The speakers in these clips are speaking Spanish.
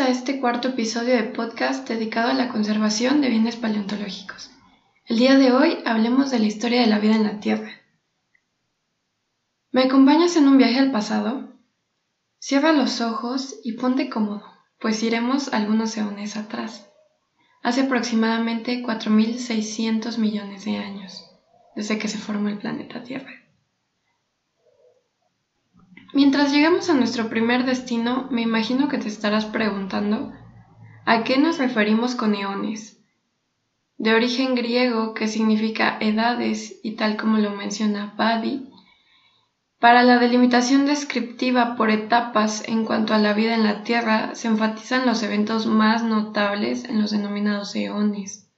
A este cuarto episodio de podcast dedicado a la conservación de bienes paleontológicos. El día de hoy hablemos de la historia de la vida en la Tierra. ¿Me acompañas en un viaje al pasado? Cierra los ojos y ponte cómodo, pues iremos algunos eones atrás, hace aproximadamente 4.600 millones de años, desde que se formó el planeta Tierra. Mientras llegamos a nuestro primer destino, me imagino que te estarás preguntando ¿a qué nos referimos con eones? De origen griego que significa edades y tal como lo menciona Badi, para la delimitación descriptiva por etapas en cuanto a la vida en la Tierra se enfatizan los eventos más notables en los denominados eones,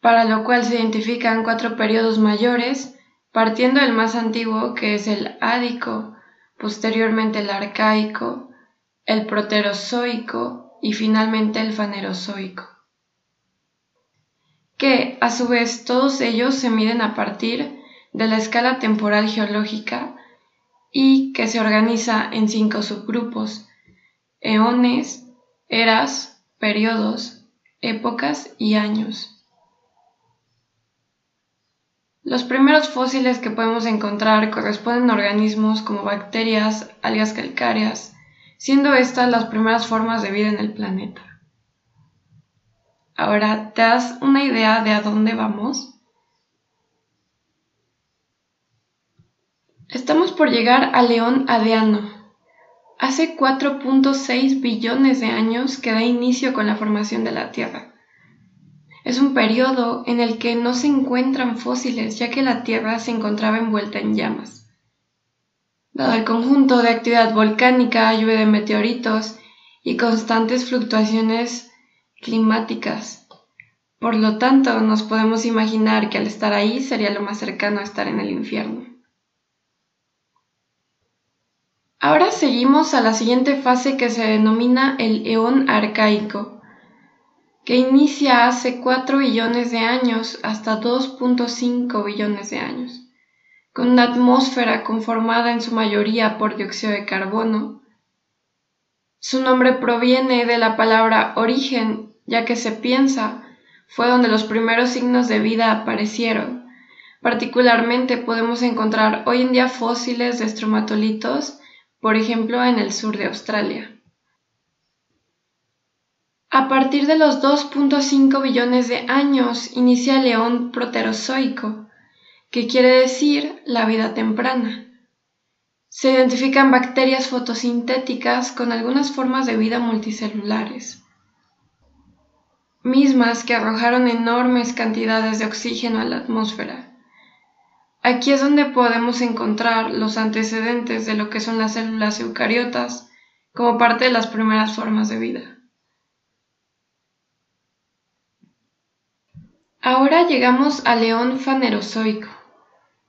para lo cual se identifican cuatro periodos mayores partiendo del más antiguo que es el ádico, posteriormente el arcaico, el proterozoico y finalmente el fanerozoico, que a su vez todos ellos se miden a partir de la escala temporal geológica y que se organiza en cinco subgrupos, eones, eras, periodos, épocas y años. Los primeros fósiles que podemos encontrar corresponden a organismos como bacterias, algas calcáreas, siendo estas las primeras formas de vida en el planeta. Ahora, ¿te das una idea de a dónde vamos? Estamos por llegar al león adeano. Hace 4.6 billones de años que da inicio con la formación de la Tierra. Es un periodo en el que no se encuentran fósiles ya que la Tierra se encontraba envuelta en llamas. Dado el conjunto de actividad volcánica, lluvia de meteoritos y constantes fluctuaciones climáticas. Por lo tanto, nos podemos imaginar que al estar ahí sería lo más cercano a estar en el infierno. Ahora seguimos a la siguiente fase que se denomina el eón arcaico, que inicia hace 4 billones de años hasta 2.5 billones de años, con una atmósfera conformada en su mayoría por dióxido de carbono. Su nombre proviene de la palabra origen, ya que se piensa fue donde los primeros signos de vida aparecieron. Particularmente podemos encontrar hoy en día fósiles de estromatolitos, por ejemplo en el sur de Australia. A partir de los 2.5 billones de años inicia el león proterozoico, que quiere decir la vida temprana. Se identifican bacterias fotosintéticas con algunas formas de vida multicelulares, mismas que arrojaron enormes cantidades de oxígeno a la atmósfera. Aquí es donde podemos encontrar los antecedentes de lo que son las células eucariotas como parte de las primeras formas de vida. Ahora llegamos al león fanerozoico,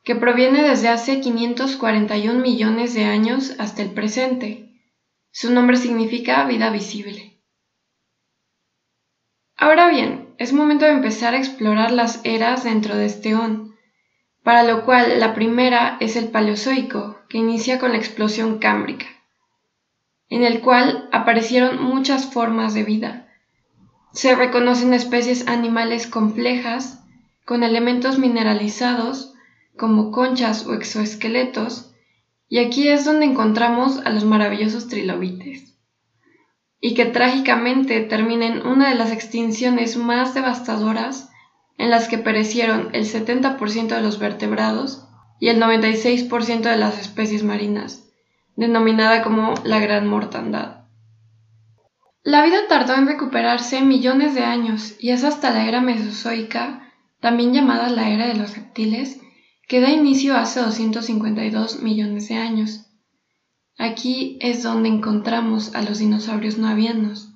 que proviene desde hace 541 millones de años hasta el presente. Su nombre significa vida visible. Ahora bien, es momento de empezar a explorar las eras dentro de este eón, para lo cual la primera es el Paleozoico, que inicia con la explosión cámbrica, en el cual aparecieron muchas formas de vida se reconocen especies animales complejas con elementos mineralizados como conchas o exoesqueletos, y aquí es donde encontramos a los maravillosos trilobites, y que trágicamente terminan una de las extinciones más devastadoras en las que perecieron el 70% de los vertebrados y el 96% de las especies marinas, denominada como la Gran Mortandad. La vida tardó en recuperarse millones de años y es hasta la era mesozoica, también llamada la era de los reptiles, que da inicio hace 252 millones de años. Aquí es donde encontramos a los dinosaurios no avianos,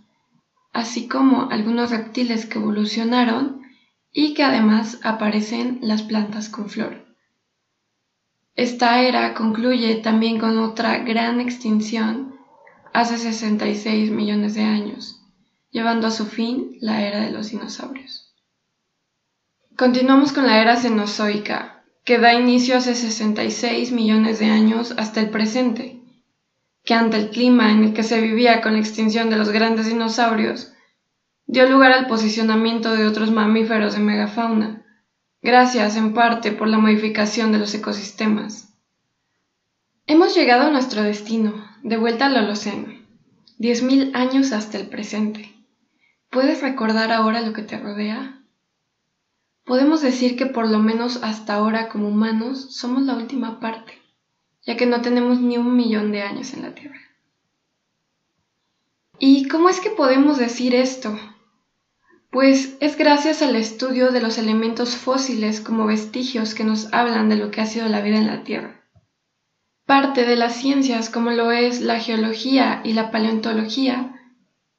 así como algunos reptiles que evolucionaron y que además aparecen las plantas con flor. Esta era concluye también con otra gran extinción hace 66 millones de años, llevando a su fin la era de los dinosaurios. Continuamos con la era cenozoica, que da inicio hace 66 millones de años hasta el presente, que ante el clima en el que se vivía con la extinción de los grandes dinosaurios, dio lugar al posicionamiento de otros mamíferos de megafauna, gracias en parte por la modificación de los ecosistemas. Hemos llegado a nuestro destino, de vuelta al Holoceno, diez mil años hasta el presente. ¿Puedes recordar ahora lo que te rodea? Podemos decir que por lo menos hasta ahora como humanos somos la última parte, ya que no tenemos ni un millón de años en la Tierra. ¿Y cómo es que podemos decir esto? Pues es gracias al estudio de los elementos fósiles como vestigios que nos hablan de lo que ha sido la vida en la Tierra. Parte de las ciencias como lo es la geología y la paleontología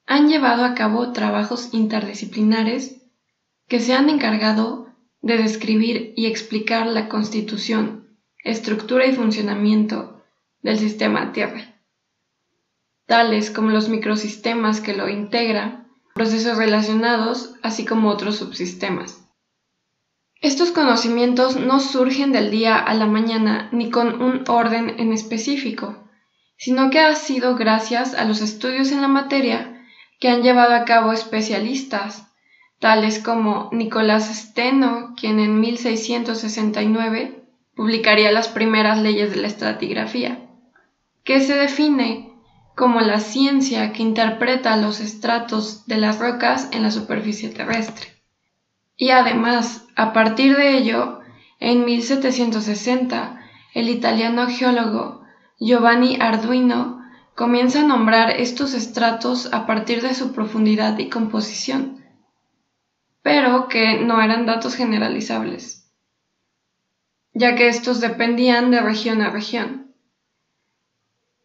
han llevado a cabo trabajos interdisciplinares que se han encargado de describir y explicar la constitución, estructura y funcionamiento del sistema Tierra, tales como los microsistemas que lo integran, procesos relacionados, así como otros subsistemas. Estos conocimientos no surgen del día a la mañana ni con un orden en específico, sino que ha sido gracias a los estudios en la materia que han llevado a cabo especialistas, tales como Nicolás Steno, quien en 1669 publicaría las primeras leyes de la estratigrafía, que se define como la ciencia que interpreta los estratos de las rocas en la superficie terrestre. Y además, a partir de ello, en 1760, el italiano geólogo Giovanni Arduino comienza a nombrar estos estratos a partir de su profundidad y composición, pero que no eran datos generalizables, ya que estos dependían de región a región.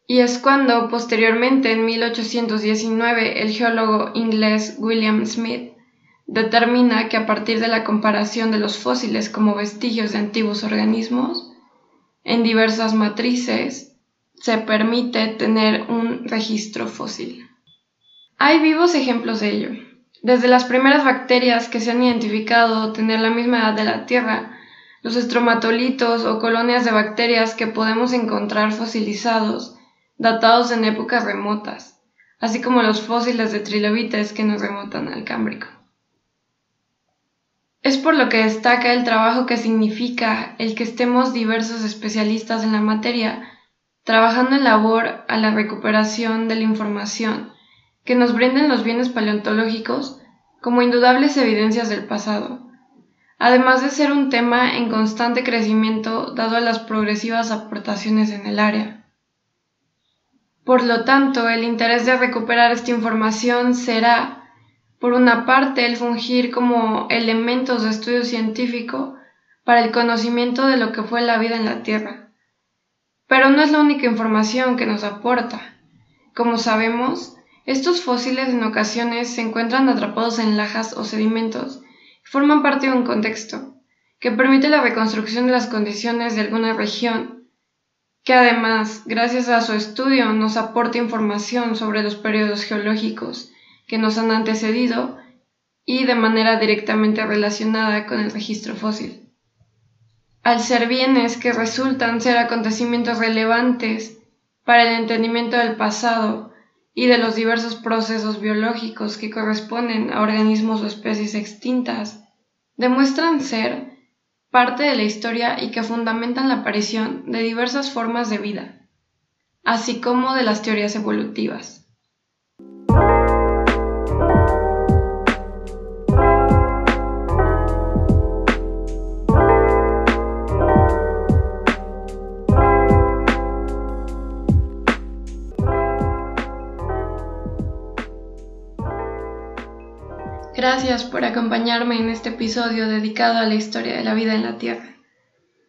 Y es cuando, posteriormente, en 1819, el geólogo inglés William Smith determina que a partir de la comparación de los fósiles como vestigios de antiguos organismos, en diversas matrices, se permite tener un registro fósil. Hay vivos ejemplos de ello. Desde las primeras bacterias que se han identificado tener la misma edad de la Tierra, los estromatolitos o colonias de bacterias que podemos encontrar fosilizados datados en épocas remotas, así como los fósiles de trilobites que nos remontan al Cámbrico. Es por lo que destaca el trabajo que significa el que estemos diversos especialistas en la materia trabajando en labor a la recuperación de la información que nos brinden los bienes paleontológicos como indudables evidencias del pasado, además de ser un tema en constante crecimiento dado a las progresivas aportaciones en el área. Por lo tanto, el interés de recuperar esta información será, por una parte, el fungir como elementos de estudio científico para el conocimiento de lo que fue la vida en la Tierra. Pero no es la única información que nos aporta. Como sabemos, estos fósiles en ocasiones se encuentran atrapados en lajas o sedimentos y forman parte de un contexto que permite la reconstrucción de las condiciones de alguna región que además, gracias a su estudio, nos aporta información sobre los periodos geológicos que nos han antecedido y de manera directamente relacionada con el registro fósil. Al ser bienes que resultan ser acontecimientos relevantes para el entendimiento del pasado y de los diversos procesos biológicos que corresponden a organismos o especies extintas, demuestran ser parte de la historia y que fundamentan la aparición de diversas formas de vida, así como de las teorías evolutivas. Gracias por acompañarme en este episodio dedicado a la historia de la vida en la Tierra.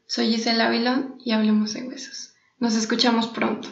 Soy Gisela Avilón y hablemos de huesos. Nos escuchamos pronto.